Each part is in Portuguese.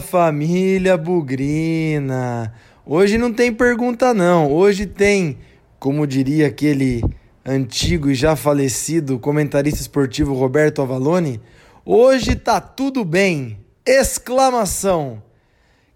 Família Bugrina! Hoje não tem pergunta não, hoje tem, como diria aquele antigo e já falecido comentarista esportivo Roberto Avalone, hoje tá tudo bem! Exclamação!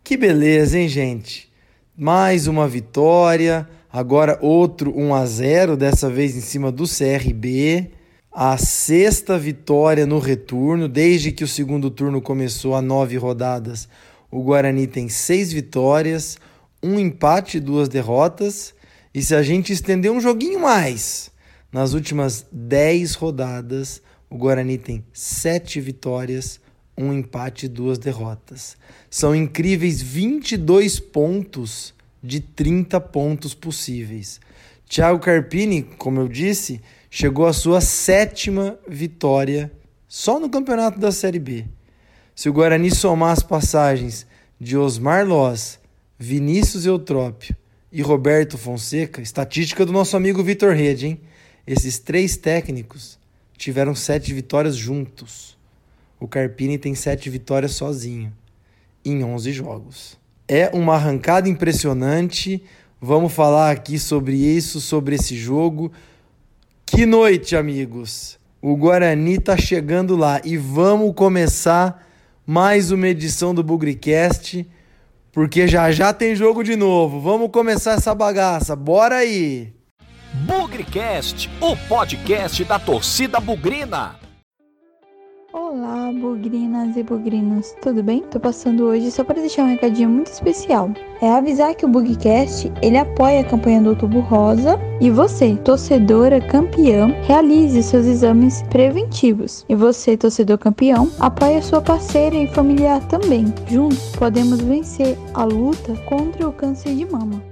Que beleza, hein, gente? Mais uma vitória, agora outro 1 a 0, dessa vez em cima do CRB a sexta vitória no retorno, desde que o segundo turno começou há nove rodadas. O Guarani tem seis vitórias, um empate e duas derrotas. E se a gente estender um joguinho mais, nas últimas dez rodadas, o Guarani tem sete vitórias, um empate e duas derrotas. São incríveis 22 pontos de 30 pontos possíveis. Thiago Carpini, como eu disse, chegou à sua sétima vitória só no campeonato da Série B. Se o Guarani somar as passagens de Osmar Loz, Vinícius Eutrópio e Roberto Fonseca, estatística do nosso amigo Vitor Rede, hein? Esses três técnicos tiveram sete vitórias juntos. O Carpini tem sete vitórias sozinho, em 11 jogos. É uma arrancada impressionante. Vamos falar aqui sobre isso, sobre esse jogo, que noite, amigos! O Guarani tá chegando lá e vamos começar mais uma edição do Bugricast, porque já já tem jogo de novo. Vamos começar essa bagaça. Bora aí! Bugricast, o podcast da torcida bugrina. Olá, bugrinas e bugrinos, tudo bem? Tô passando hoje só para deixar um recadinho muito especial. É avisar que o Bugcast, ele apoia a campanha do Outubro Rosa e você, torcedora campeã, realize seus exames preventivos. E você, torcedor campeão, apoie a sua parceira e familiar também. Juntos podemos vencer a luta contra o câncer de mama.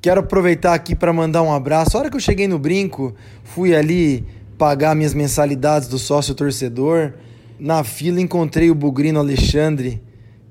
Quero aproveitar aqui para mandar um abraço. A hora que eu cheguei no brinco, fui ali pagar minhas mensalidades do sócio torcedor. Na fila encontrei o Bugrino Alexandre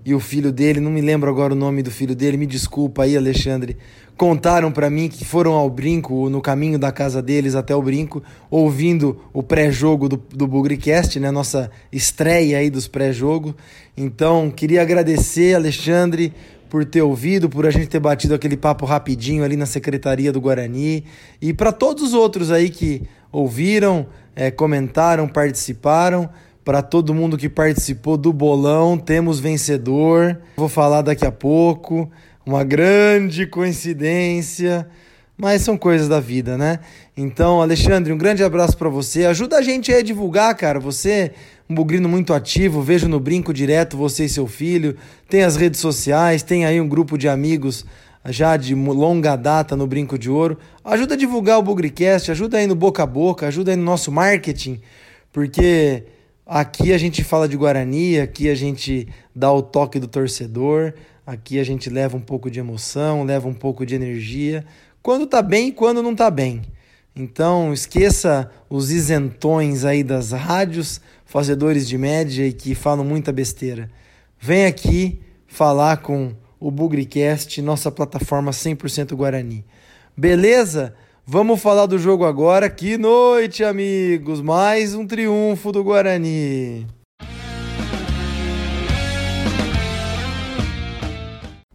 e o filho dele, não me lembro agora o nome do filho dele, me desculpa aí, Alexandre. Contaram para mim que foram ao brinco, no caminho da casa deles até o brinco, ouvindo o pré-jogo do, do Bugricast, né? Nossa estreia aí dos pré-jogos. Então, queria agradecer, Alexandre, por ter ouvido, por a gente ter batido aquele papo rapidinho ali na secretaria do Guarani e para todos os outros aí que ouviram, é, comentaram, participaram. Para todo mundo que participou do bolão, temos vencedor. Vou falar daqui a pouco. Uma grande coincidência, mas são coisas da vida, né? Então, Alexandre, um grande abraço para você. Ajuda a gente a divulgar, cara. Você, um bugrino muito ativo, vejo no Brinco direto você e seu filho. Tem as redes sociais, tem aí um grupo de amigos já de longa data no Brinco de Ouro. Ajuda a divulgar o Bugricast, ajuda aí no boca a boca, ajuda aí no nosso marketing, porque aqui a gente fala de Guarani, aqui a gente dá o toque do torcedor, aqui a gente leva um pouco de emoção, leva um pouco de energia, quando tá bem e quando não tá bem. Então, esqueça os isentões aí das rádios, fazedores de média e que falam muita besteira. Vem aqui falar com o Bugricast, nossa plataforma 100% Guarani. Beleza? Vamos falar do jogo agora. Que noite, amigos! Mais um triunfo do Guarani.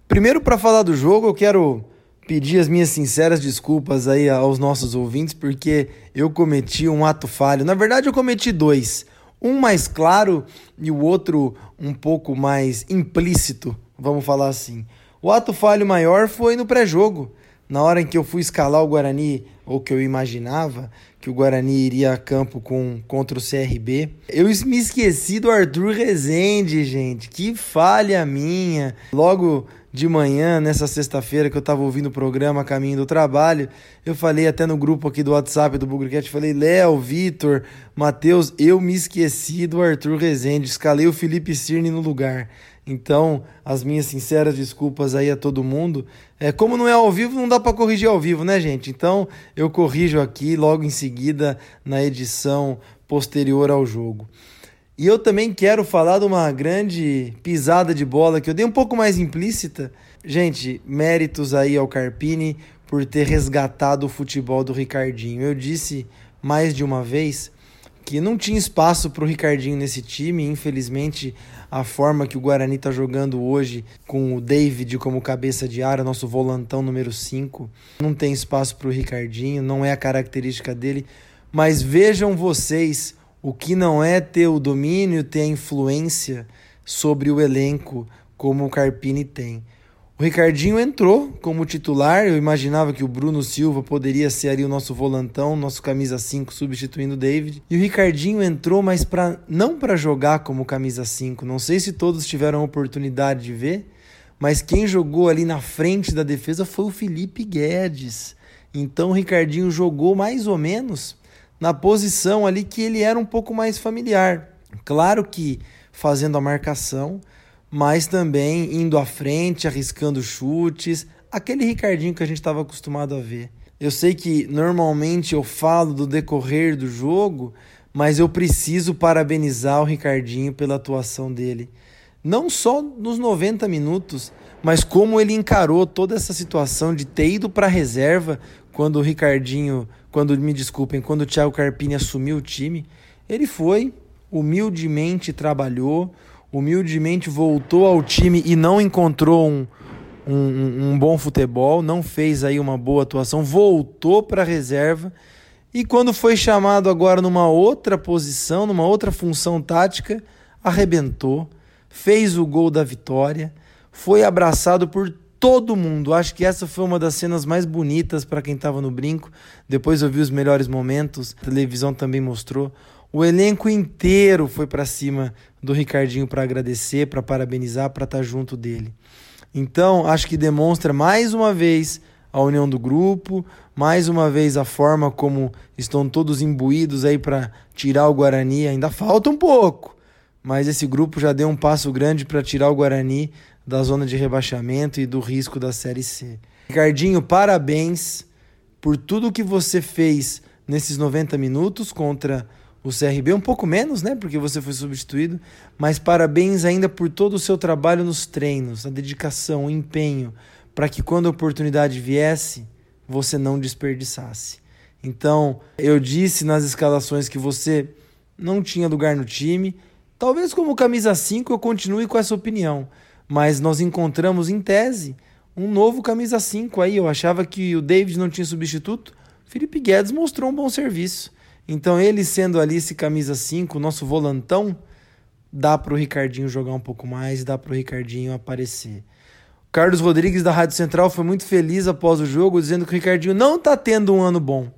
Primeiro, para falar do jogo, eu quero pedir as minhas sinceras desculpas aí aos nossos ouvintes, porque eu cometi um ato falho. Na verdade, eu cometi dois. Um mais claro e o outro um pouco mais implícito vamos falar assim. O ato falho maior foi no pré-jogo. Na hora em que eu fui escalar o Guarani, ou que eu imaginava que o Guarani iria a campo com, contra o CRB, eu me esqueci do Arthur Rezende, gente. Que falha minha. Logo de manhã, nessa sexta-feira que eu estava ouvindo o programa Caminho do Trabalho, eu falei até no grupo aqui do WhatsApp do Bugrecast, falei, Léo, Vitor, Matheus, eu me esqueci do Arthur Rezende, escalei o Felipe Cirne no lugar. Então, as minhas sinceras desculpas aí a todo mundo. É, como não é ao vivo, não dá para corrigir ao vivo, né, gente? Então, eu corrijo aqui logo em seguida na edição posterior ao jogo. E eu também quero falar de uma grande pisada de bola que eu dei um pouco mais implícita. Gente, méritos aí ao Carpini por ter resgatado o futebol do Ricardinho. Eu disse mais de uma vez que não tinha espaço para o Ricardinho nesse time, infelizmente a forma que o Guarani está jogando hoje, com o David como cabeça de área, nosso volantão número 5. Não tem espaço para o Ricardinho, não é a característica dele. Mas vejam vocês o que não é ter o domínio, ter a influência sobre o elenco como o Carpini tem. O Ricardinho entrou como titular. Eu imaginava que o Bruno Silva poderia ser ali o nosso volantão, nosso camisa 5 substituindo o David. E o Ricardinho entrou, mas pra, não para jogar como camisa 5. Não sei se todos tiveram a oportunidade de ver, mas quem jogou ali na frente da defesa foi o Felipe Guedes. Então o Ricardinho jogou mais ou menos na posição ali que ele era um pouco mais familiar. Claro que fazendo a marcação, mas também indo à frente, arriscando chutes, aquele Ricardinho que a gente estava acostumado a ver. Eu sei que normalmente eu falo do decorrer do jogo, mas eu preciso parabenizar o Ricardinho pela atuação dele. Não só nos 90 minutos, mas como ele encarou toda essa situação de ter ido para a reserva quando o Ricardinho, quando me desculpem, quando o Thiago Carpini assumiu o time, ele foi humildemente trabalhou, humildemente voltou ao time e não encontrou um, um, um bom futebol, não fez aí uma boa atuação, voltou para a reserva e quando foi chamado agora numa outra posição, numa outra função tática, arrebentou, fez o gol da vitória, foi abraçado por todo mundo. Acho que essa foi uma das cenas mais bonitas para quem estava no brinco. Depois eu vi os melhores momentos, a televisão também mostrou. O elenco inteiro foi para cima do Ricardinho para agradecer, para parabenizar, para estar tá junto dele. Então, acho que demonstra mais uma vez a união do grupo, mais uma vez a forma como estão todos imbuídos aí para tirar o Guarani. Ainda falta um pouco, mas esse grupo já deu um passo grande para tirar o Guarani da zona de rebaixamento e do risco da Série C. Ricardinho, parabéns por tudo que você fez nesses 90 minutos contra o CRB, um pouco menos, né? Porque você foi substituído, mas parabéns ainda por todo o seu trabalho nos treinos, a dedicação, o empenho, para que quando a oportunidade viesse, você não desperdiçasse. Então, eu disse nas escalações que você não tinha lugar no time. Talvez como camisa 5 eu continue com essa opinião, mas nós encontramos em tese um novo camisa 5 aí. Eu achava que o David não tinha substituto. Felipe Guedes mostrou um bom serviço. Então, ele sendo ali esse camisa 5, nosso volantão, dá para o Ricardinho jogar um pouco mais, dá para o Ricardinho aparecer. O Carlos Rodrigues da Rádio Central foi muito feliz após o jogo, dizendo que o Ricardinho não está tendo um ano bom.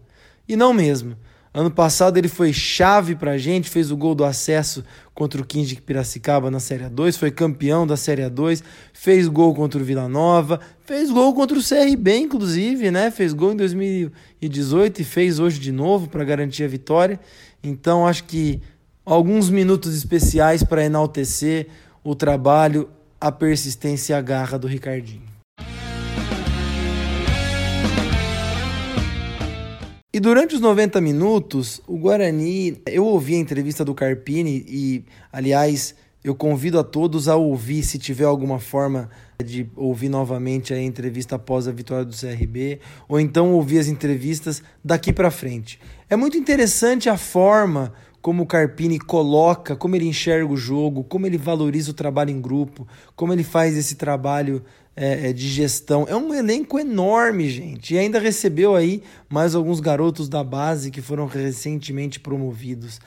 E não mesmo. Ano passado ele foi chave pra gente, fez o gol do acesso contra o 15 de Piracicaba na Série 2, foi campeão da Série 2, fez gol contra o Vila Nova, fez gol contra o CRB, inclusive, né? Fez gol em 2018 e fez hoje de novo para garantir a vitória. Então acho que alguns minutos especiais para enaltecer o trabalho, a persistência e a garra do Ricardinho. E durante os 90 minutos, o Guarani, eu ouvi a entrevista do Carpini e, aliás, eu convido a todos a ouvir, se tiver alguma forma de ouvir novamente a entrevista após a vitória do CRB, ou então ouvir as entrevistas daqui para frente. É muito interessante a forma como o Carpini coloca, como ele enxerga o jogo, como ele valoriza o trabalho em grupo, como ele faz esse trabalho é, é, de gestão. É um elenco enorme, gente. E ainda recebeu aí mais alguns garotos da base que foram recentemente promovidos.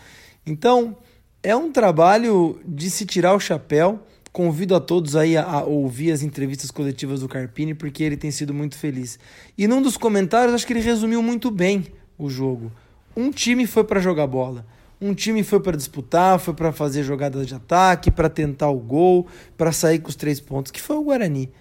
Então, é um trabalho de se tirar o chapéu. Convido a todos aí a, a ouvir as entrevistas coletivas do Carpini, porque ele tem sido muito feliz. E num dos comentários, acho que ele resumiu muito bem o jogo. Um time foi para jogar bola. Um time foi para disputar, foi para fazer jogadas de ataque, para tentar o gol, para sair com os três pontos, que foi o Guarani.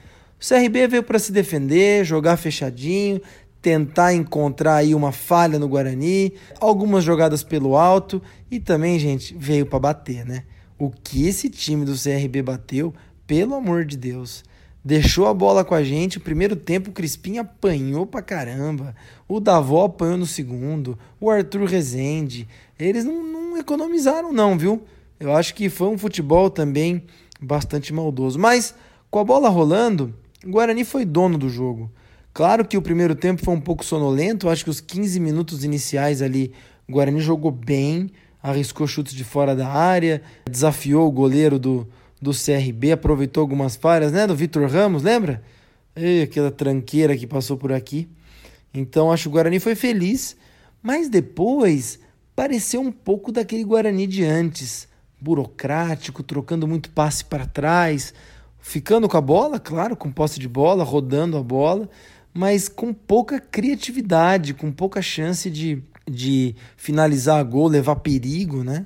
O CRB veio para se defender, jogar fechadinho, tentar encontrar aí uma falha no Guarani, algumas jogadas pelo alto e também, gente, veio para bater, né? O que esse time do CRB bateu, pelo amor de Deus. Deixou a bola com a gente. O primeiro tempo o Crispim apanhou pra caramba. O Davó apanhou no segundo. O Arthur Rezende. Eles não, não economizaram, não, viu? Eu acho que foi um futebol também bastante maldoso. Mas com a bola rolando, o Guarani foi dono do jogo. Claro que o primeiro tempo foi um pouco sonolento, acho que os 15 minutos iniciais ali, o Guarani jogou bem, arriscou chutes de fora da área, desafiou o goleiro do, do CRB aproveitou algumas falhas, né? Do Vitor Ramos, lembra? E aquela tranqueira que passou por aqui. Então acho que o Guarani foi feliz, mas depois pareceu um pouco daquele Guarani de antes, burocrático, trocando muito passe para trás, ficando com a bola, claro, com posse de bola, rodando a bola, mas com pouca criatividade, com pouca chance de, de finalizar a gol, levar perigo, né?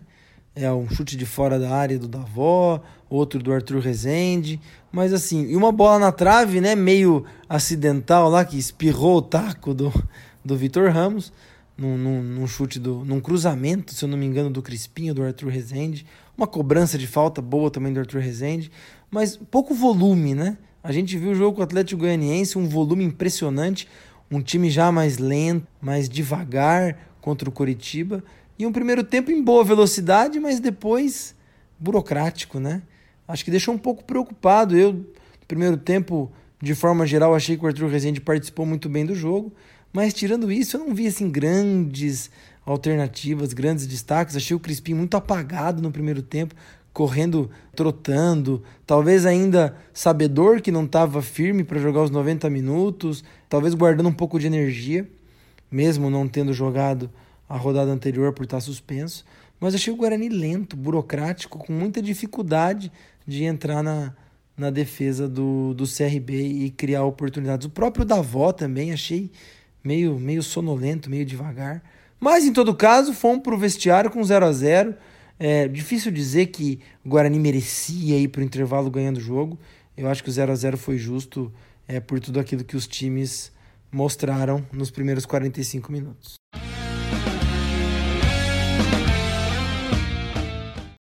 É um chute de fora da área do Davó, outro do Arthur Rezende, mas assim, e uma bola na trave, né, meio acidental lá, que espirrou o taco do, do Vitor Ramos, num, num, num, chute, do, num cruzamento, se eu não me engano, do Crispinho, do Arthur Rezende, uma cobrança de falta boa também do Arthur Rezende, mas pouco volume, né? A gente viu o jogo com o Atlético Goianiense, um volume impressionante, um time já mais lento, mais devagar contra o Coritiba, e um primeiro tempo em boa velocidade, mas depois burocrático, né? Acho que deixou um pouco preocupado. Eu, no primeiro tempo, de forma geral, achei que o Arthur Rezende participou muito bem do jogo, mas tirando isso, eu não vi assim grandes alternativas, grandes destaques. Achei o Crispim muito apagado no primeiro tempo, correndo, trotando, talvez ainda sabedor que não estava firme para jogar os 90 minutos, talvez guardando um pouco de energia, mesmo não tendo jogado a rodada anterior por estar suspenso. Mas achei o Guarani lento, burocrático, com muita dificuldade de entrar na, na defesa do, do CRB e criar oportunidades. O próprio Davó também achei meio, meio sonolento, meio devagar. Mas em todo caso, fomos para o vestiário com 0 a 0 É difícil dizer que o Guarani merecia ir para o intervalo ganhando o jogo. Eu acho que o 0 a 0 foi justo é, por tudo aquilo que os times mostraram nos primeiros 45 minutos.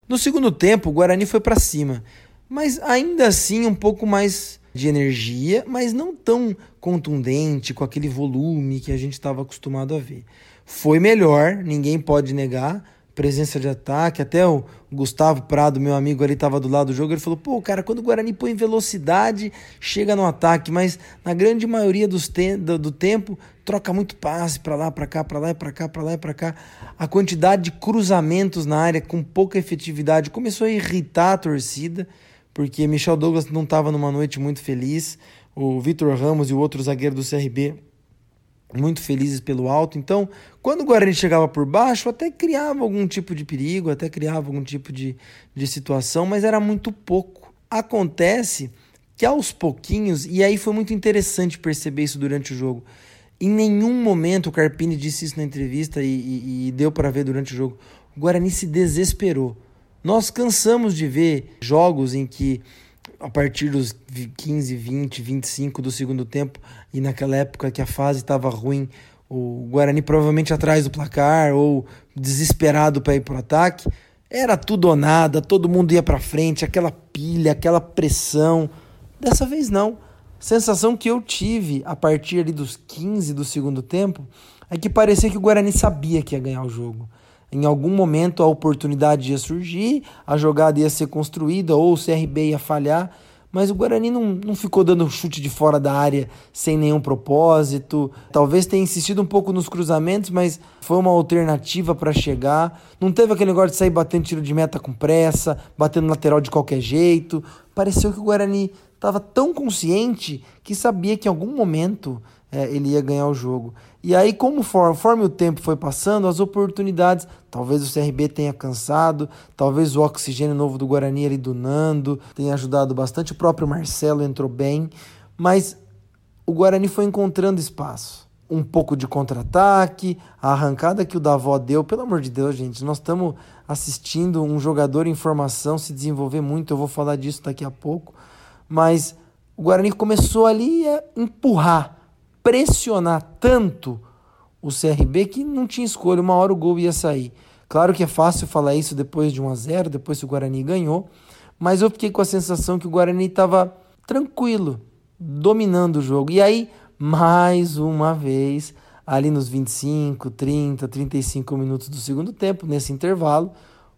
No segundo tempo, o Guarani foi para cima, mas ainda assim um pouco mais de energia, mas não tão contundente, com aquele volume que a gente estava acostumado a ver. Foi melhor, ninguém pode negar, presença de ataque. Até o Gustavo Prado, meu amigo ali, estava do lado do jogo. Ele falou: pô, cara, quando o Guarani põe velocidade, chega no ataque, mas na grande maioria dos te do, do tempo troca muito passe para lá, para cá, para lá para cá, para lá e para cá. A quantidade de cruzamentos na área com pouca efetividade começou a irritar a torcida, porque Michel Douglas não estava numa noite muito feliz. O Vitor Ramos e o outro zagueiro do CRB muito felizes pelo alto. Então, quando o Guarani chegava por baixo, até criava algum tipo de perigo, até criava algum tipo de, de situação, mas era muito pouco. Acontece que aos pouquinhos, e aí foi muito interessante perceber isso durante o jogo. Em nenhum momento o Carpini disse isso na entrevista e, e, e deu para ver durante o jogo. O Guarani se desesperou. Nós cansamos de ver jogos em que a partir dos 15, 20, 25 do segundo tempo, e naquela época que a fase estava ruim, o Guarani provavelmente atrás do placar ou desesperado para ir para o ataque, era tudo ou nada, todo mundo ia para frente, aquela pilha, aquela pressão. Dessa vez não. Sensação que eu tive a partir ali dos 15 do segundo tempo é que parecia que o Guarani sabia que ia ganhar o jogo. Em algum momento a oportunidade ia surgir, a jogada ia ser construída ou o CRB ia falhar, mas o Guarani não, não ficou dando chute de fora da área sem nenhum propósito. Talvez tenha insistido um pouco nos cruzamentos, mas foi uma alternativa para chegar. Não teve aquele negócio de sair batendo tiro de meta com pressa, batendo lateral de qualquer jeito. Pareceu que o Guarani estava tão consciente que sabia que em algum momento é, ele ia ganhar o jogo. E aí, conforme o tempo foi passando, as oportunidades, talvez o CRB tenha cansado, talvez o oxigênio novo do Guarani ali do Nando tenha ajudado bastante, o próprio Marcelo entrou bem, mas o Guarani foi encontrando espaço. Um pouco de contra-ataque, a arrancada que o Davó deu, pelo amor de Deus, gente, nós estamos assistindo um jogador em formação se desenvolver muito, eu vou falar disso daqui a pouco, mas o Guarani começou ali a empurrar pressionar tanto o CRB que não tinha escolha, uma hora o gol ia sair. Claro que é fácil falar isso depois de 1 a 0, depois que o Guarani ganhou, mas eu fiquei com a sensação que o Guarani estava tranquilo, dominando o jogo. E aí, mais uma vez, ali nos 25, 30, 35 minutos do segundo tempo, nesse intervalo,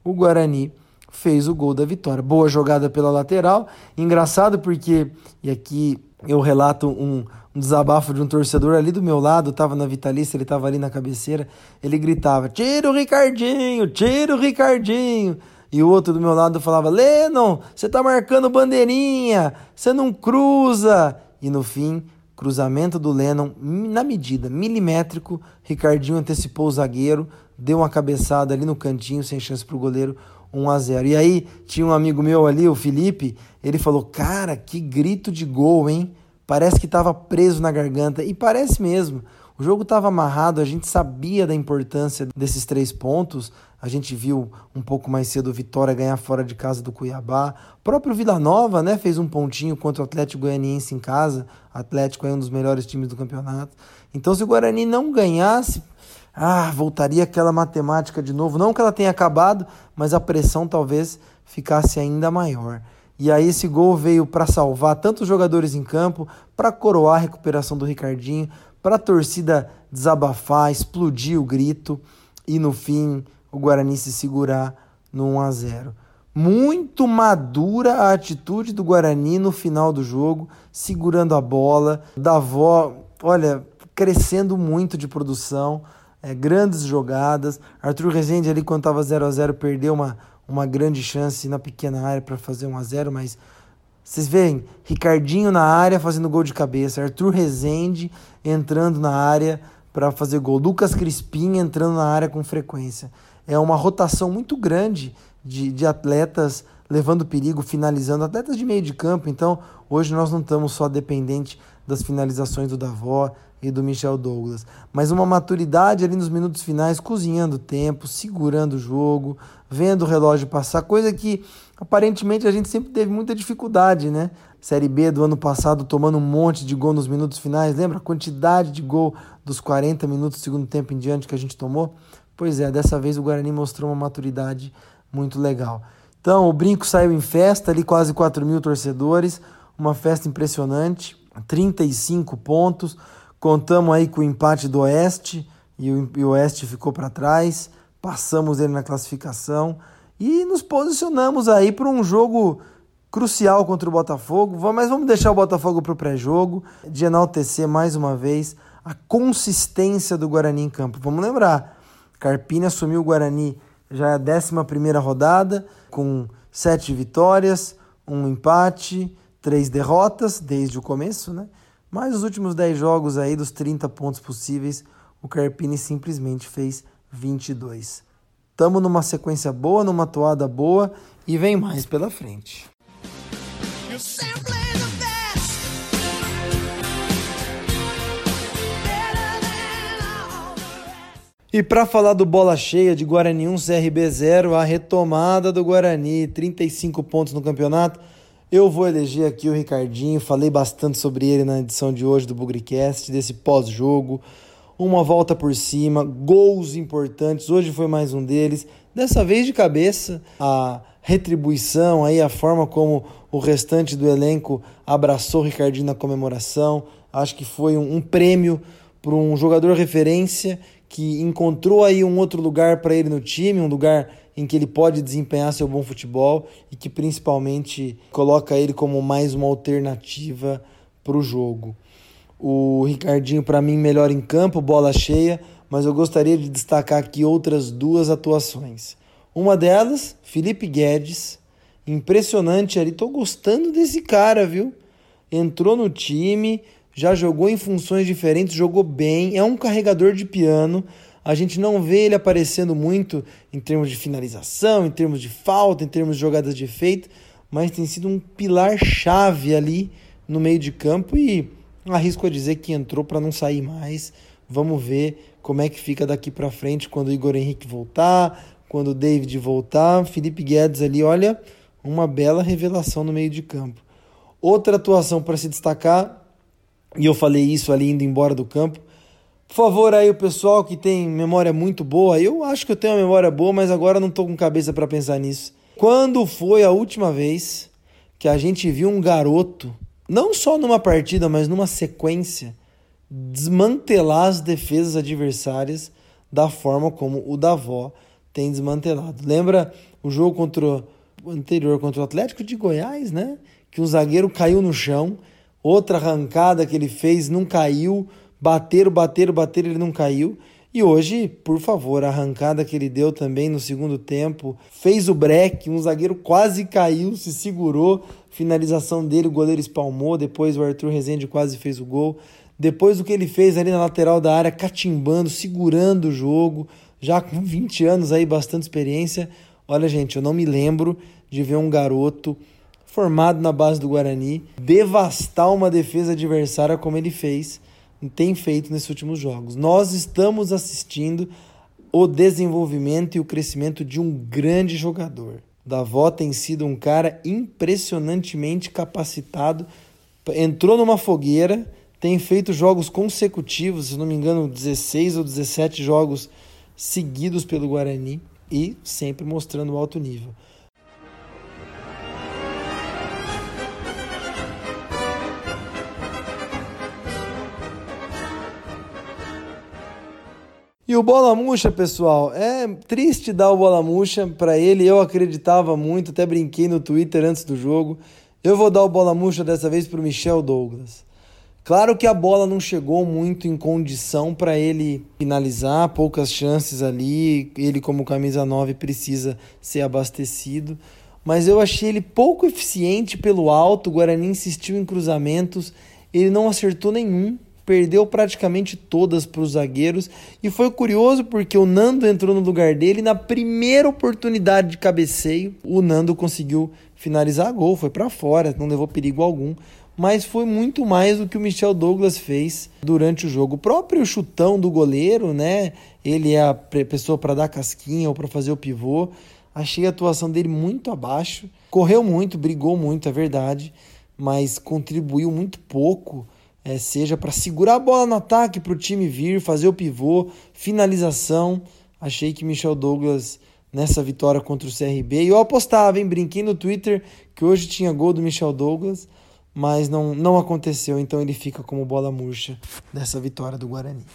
o Guarani fez o gol da vitória. Boa jogada pela lateral. Engraçado porque, e aqui eu relato um, um desabafo de um torcedor ali do meu lado, tava na Vitalícia, ele tava ali na cabeceira, ele gritava: Tira o Ricardinho, tira o Ricardinho. E o outro do meu lado falava: Lennon, você tá marcando bandeirinha, você não cruza. E no fim, cruzamento do Lennon na medida, milimétrico. Ricardinho antecipou o zagueiro, deu uma cabeçada ali no cantinho, sem chance para o goleiro. 1 a 0. E aí tinha um amigo meu ali, o Felipe, ele falou: "Cara, que grito de gol, hein? Parece que estava preso na garganta e parece mesmo. O jogo estava amarrado, a gente sabia da importância desses três pontos. A gente viu um pouco mais cedo o Vitória ganhar fora de casa do Cuiabá. O próprio Vila Nova, né, fez um pontinho contra o Atlético Goianiense em casa. O Atlético é um dos melhores times do campeonato. Então, se o Guarani não ganhasse, ah, voltaria aquela matemática de novo. Não que ela tenha acabado, mas a pressão talvez ficasse ainda maior. E aí esse gol veio para salvar tantos jogadores em campo, para coroar a recuperação do Ricardinho, para a torcida desabafar, explodir o grito e no fim o Guarani se segurar no 1 a 0. Muito madura a atitude do Guarani no final do jogo, segurando a bola, da avó, olha, crescendo muito de produção é, grandes jogadas. Arthur Rezende ali quando estava 0 a 0 perdeu uma, uma grande chance na pequena área para fazer 1 a 0 mas vocês veem, Ricardinho na área fazendo gol de cabeça, Arthur Rezende entrando na área para fazer gol, Lucas Crispim entrando na área com frequência. É uma rotação muito grande de, de atletas levando perigo, finalizando, atletas de meio de campo. Então, hoje nós não estamos só dependentes das finalizações do Davó, e do Michel Douglas. Mas uma maturidade ali nos minutos finais, cozinhando o tempo, segurando o jogo, vendo o relógio passar, coisa que aparentemente a gente sempre teve muita dificuldade, né? Série B do ano passado tomando um monte de gol nos minutos finais, lembra a quantidade de gol dos 40 minutos do segundo tempo em diante que a gente tomou? Pois é, dessa vez o Guarani mostrou uma maturidade muito legal. Então, o Brinco saiu em festa, ali quase 4 mil torcedores, uma festa impressionante, 35 pontos, Contamos aí com o empate do Oeste e o, e o Oeste ficou para trás. Passamos ele na classificação e nos posicionamos aí para um jogo crucial contra o Botafogo. Mas vamos deixar o Botafogo para o pré-jogo, de enaltecer mais uma vez a consistência do Guarani em campo. Vamos lembrar, Carpini assumiu o Guarani já é a 11 rodada, com sete vitórias, um empate, três derrotas desde o começo, né? Mas os últimos 10 jogos aí, dos 30 pontos possíveis, o Carpini simplesmente fez 22. Tamo numa sequência boa, numa toada boa e vem mais pela frente. E para falar do bola cheia de Guarani 1 CRB 0, a retomada do Guarani, 35 pontos no campeonato. Eu vou eleger aqui o Ricardinho, falei bastante sobre ele na edição de hoje do Bugricast, desse pós-jogo. Uma volta por cima, gols importantes, hoje foi mais um deles. Dessa vez de cabeça, a retribuição, aí a forma como o restante do elenco abraçou o Ricardinho na comemoração. Acho que foi um, um prêmio para um jogador referência que encontrou aí um outro lugar para ele no time, um lugar em que ele pode desempenhar seu bom futebol e que principalmente coloca ele como mais uma alternativa para o jogo. O Ricardinho, para mim, melhor em campo, bola cheia, mas eu gostaria de destacar aqui outras duas atuações. Uma delas, Felipe Guedes, impressionante ali, tô gostando desse cara, viu? Entrou no time, já jogou em funções diferentes, jogou bem, é um carregador de piano, a gente não vê ele aparecendo muito em termos de finalização, em termos de falta, em termos de jogadas de efeito, mas tem sido um pilar chave ali no meio de campo e arrisco a dizer que entrou para não sair mais. Vamos ver como é que fica daqui para frente quando o Igor Henrique voltar, quando o David voltar. Felipe Guedes ali, olha, uma bela revelação no meio de campo. Outra atuação para se destacar, e eu falei isso ali indo embora do campo, por favor, aí o pessoal que tem memória muito boa, eu acho que eu tenho uma memória boa, mas agora não estou com cabeça para pensar nisso. Quando foi a última vez que a gente viu um garoto, não só numa partida, mas numa sequência, desmantelar as defesas adversárias da forma como o Davó tem desmantelado? Lembra o jogo contra o anterior contra o Atlético de Goiás, né? Que o zagueiro caiu no chão, outra arrancada que ele fez não caiu Bateram, bateram, bateram, ele não caiu. E hoje, por favor, a arrancada que ele deu também no segundo tempo, fez o break, um zagueiro quase caiu, se segurou, finalização dele, o goleiro espalmou, depois o Arthur Rezende quase fez o gol. Depois o que ele fez ali na lateral da área, catimbando, segurando o jogo, já com 20 anos aí, bastante experiência. Olha, gente, eu não me lembro de ver um garoto formado na base do Guarani devastar uma defesa adversária como ele fez tem feito nesses últimos jogos. Nós estamos assistindo o desenvolvimento e o crescimento de um grande jogador. Davó tem sido um cara impressionantemente capacitado. Entrou numa fogueira, tem feito jogos consecutivos, se não me engano, 16 ou 17 jogos seguidos pelo Guarani e sempre mostrando alto nível. E o bola murcha, pessoal, é triste dar o bola murcha para ele. Eu acreditava muito, até brinquei no Twitter antes do jogo. Eu vou dar o bola murcha dessa vez para o Michel Douglas. Claro que a bola não chegou muito em condição para ele finalizar, poucas chances ali. Ele, como camisa 9, precisa ser abastecido. Mas eu achei ele pouco eficiente pelo alto. O Guarani insistiu em cruzamentos, ele não acertou nenhum perdeu praticamente todas para os zagueiros e foi curioso porque o Nando entrou no lugar dele e na primeira oportunidade de cabeceio o Nando conseguiu finalizar a gol, foi para fora, não levou perigo algum, mas foi muito mais do que o Michel Douglas fez durante o jogo. O próprio chutão do goleiro, né? Ele é a pessoa para dar casquinha ou para fazer o pivô. Achei a atuação dele muito abaixo. Correu muito, brigou muito, é verdade, mas contribuiu muito pouco é, seja para segurar a bola no ataque para o time vir, fazer o pivô, finalização. Achei que Michel Douglas nessa vitória contra o CRB. E eu apostava, hein? Brinquei no Twitter que hoje tinha gol do Michel Douglas, mas não, não aconteceu. Então ele fica como bola murcha dessa vitória do Guarani.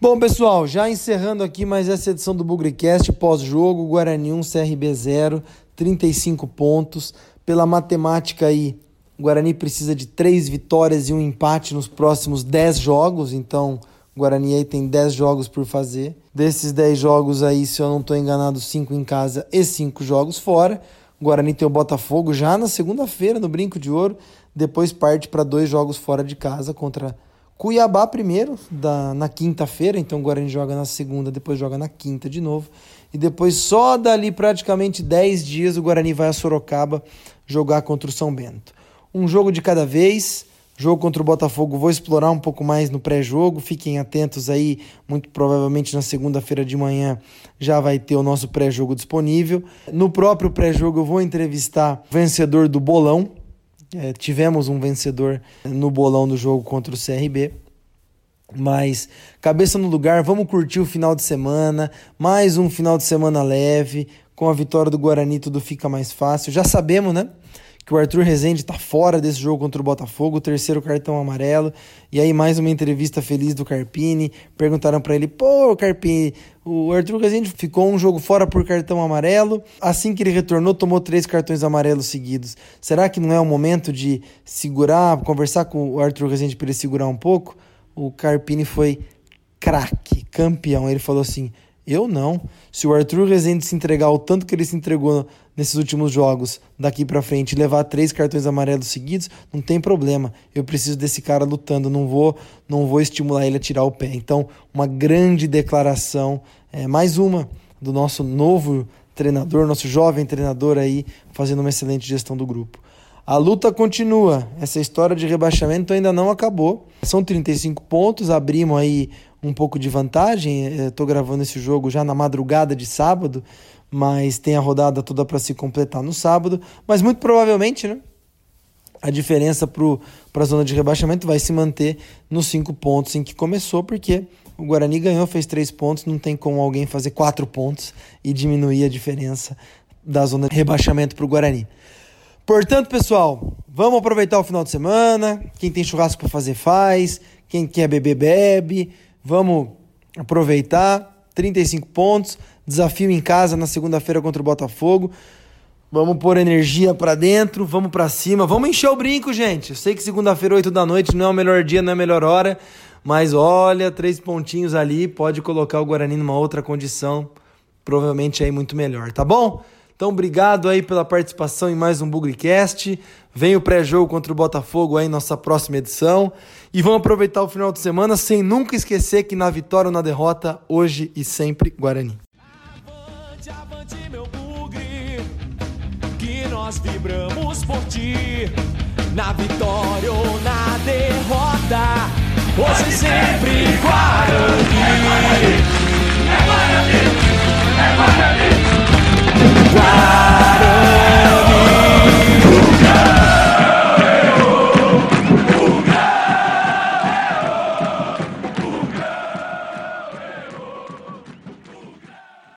Bom, pessoal, já encerrando aqui mais essa edição do Bugrecast pós-jogo, Guarani 1, CRB 0, 35 pontos pela matemática aí, o Guarani precisa de três vitórias e um empate nos próximos dez jogos, então o Guarani aí tem dez jogos por fazer. Desses dez jogos aí, se eu não estou enganado, cinco em casa e cinco jogos fora. O Guarani tem o Botafogo já na segunda-feira, no Brinco de Ouro. Depois parte para dois jogos fora de casa contra Cuiabá primeiro, da, na quinta-feira. Então o Guarani joga na segunda, depois joga na quinta de novo. E depois, só dali praticamente 10 dias, o Guarani vai a Sorocaba jogar contra o São Bento. Um jogo de cada vez. Jogo contra o Botafogo, vou explorar um pouco mais no pré-jogo. Fiquem atentos aí, muito provavelmente na segunda-feira de manhã já vai ter o nosso pré-jogo disponível. No próprio pré-jogo, eu vou entrevistar o vencedor do bolão. É, tivemos um vencedor no bolão do jogo contra o CRB. Mas cabeça no lugar, vamos curtir o final de semana, mais um final de semana leve, com a vitória do Guarani tudo fica mais fácil. Já sabemos, né? Que o Arthur Rezende está fora desse jogo contra o Botafogo, terceiro cartão amarelo. E aí, mais uma entrevista feliz do Carpini. Perguntaram para ele: pô, Carpini, o Arthur Rezende ficou um jogo fora por cartão amarelo. Assim que ele retornou, tomou três cartões amarelos seguidos. Será que não é o momento de segurar, conversar com o Arthur Rezende para ele segurar um pouco? O Carpini foi craque, campeão. Ele falou assim: eu não. Se o Arthur Rezende se entregar o tanto que ele se entregou nesses últimos jogos, daqui para frente, levar três cartões amarelos seguidos, não tem problema. Eu preciso desse cara lutando, não vou, não vou estimular ele a tirar o pé. Então, uma grande declaração, é, mais uma do nosso novo treinador, nosso jovem treinador aí, fazendo uma excelente gestão do grupo. A luta continua. Essa história de rebaixamento ainda não acabou. São 35 pontos, abrimos aí um pouco de vantagem. Estou gravando esse jogo já na madrugada de sábado, mas tem a rodada toda para se completar no sábado. Mas muito provavelmente, né? A diferença para a zona de rebaixamento vai se manter nos cinco pontos em que começou, porque o Guarani ganhou, fez três pontos, não tem como alguém fazer quatro pontos e diminuir a diferença da zona de rebaixamento para o Guarani. Portanto, pessoal, vamos aproveitar o final de semana. Quem tem churrasco para fazer, faz. Quem quer beber, bebe. Vamos aproveitar. 35 pontos. Desafio em casa na segunda-feira contra o Botafogo. Vamos pôr energia pra dentro, vamos pra cima, vamos encher o brinco, gente. Eu sei que segunda-feira, 8 da noite, não é o melhor dia, não é a melhor hora, mas olha, três pontinhos ali, pode colocar o Guarani numa outra condição, provavelmente aí muito melhor, tá bom? Então, obrigado aí pela participação em mais um Bugrecast. Vem o pré-jogo contra o Botafogo aí, nossa próxima edição. E vamos aproveitar o final de semana sem nunca esquecer que na vitória ou na derrota, hoje e sempre, Guarani. Avante, avante, meu bugre, que nós vibramos por ti. Na vitória ou na derrota, hoje e sempre Guarani. É Guarani! É Guarani! water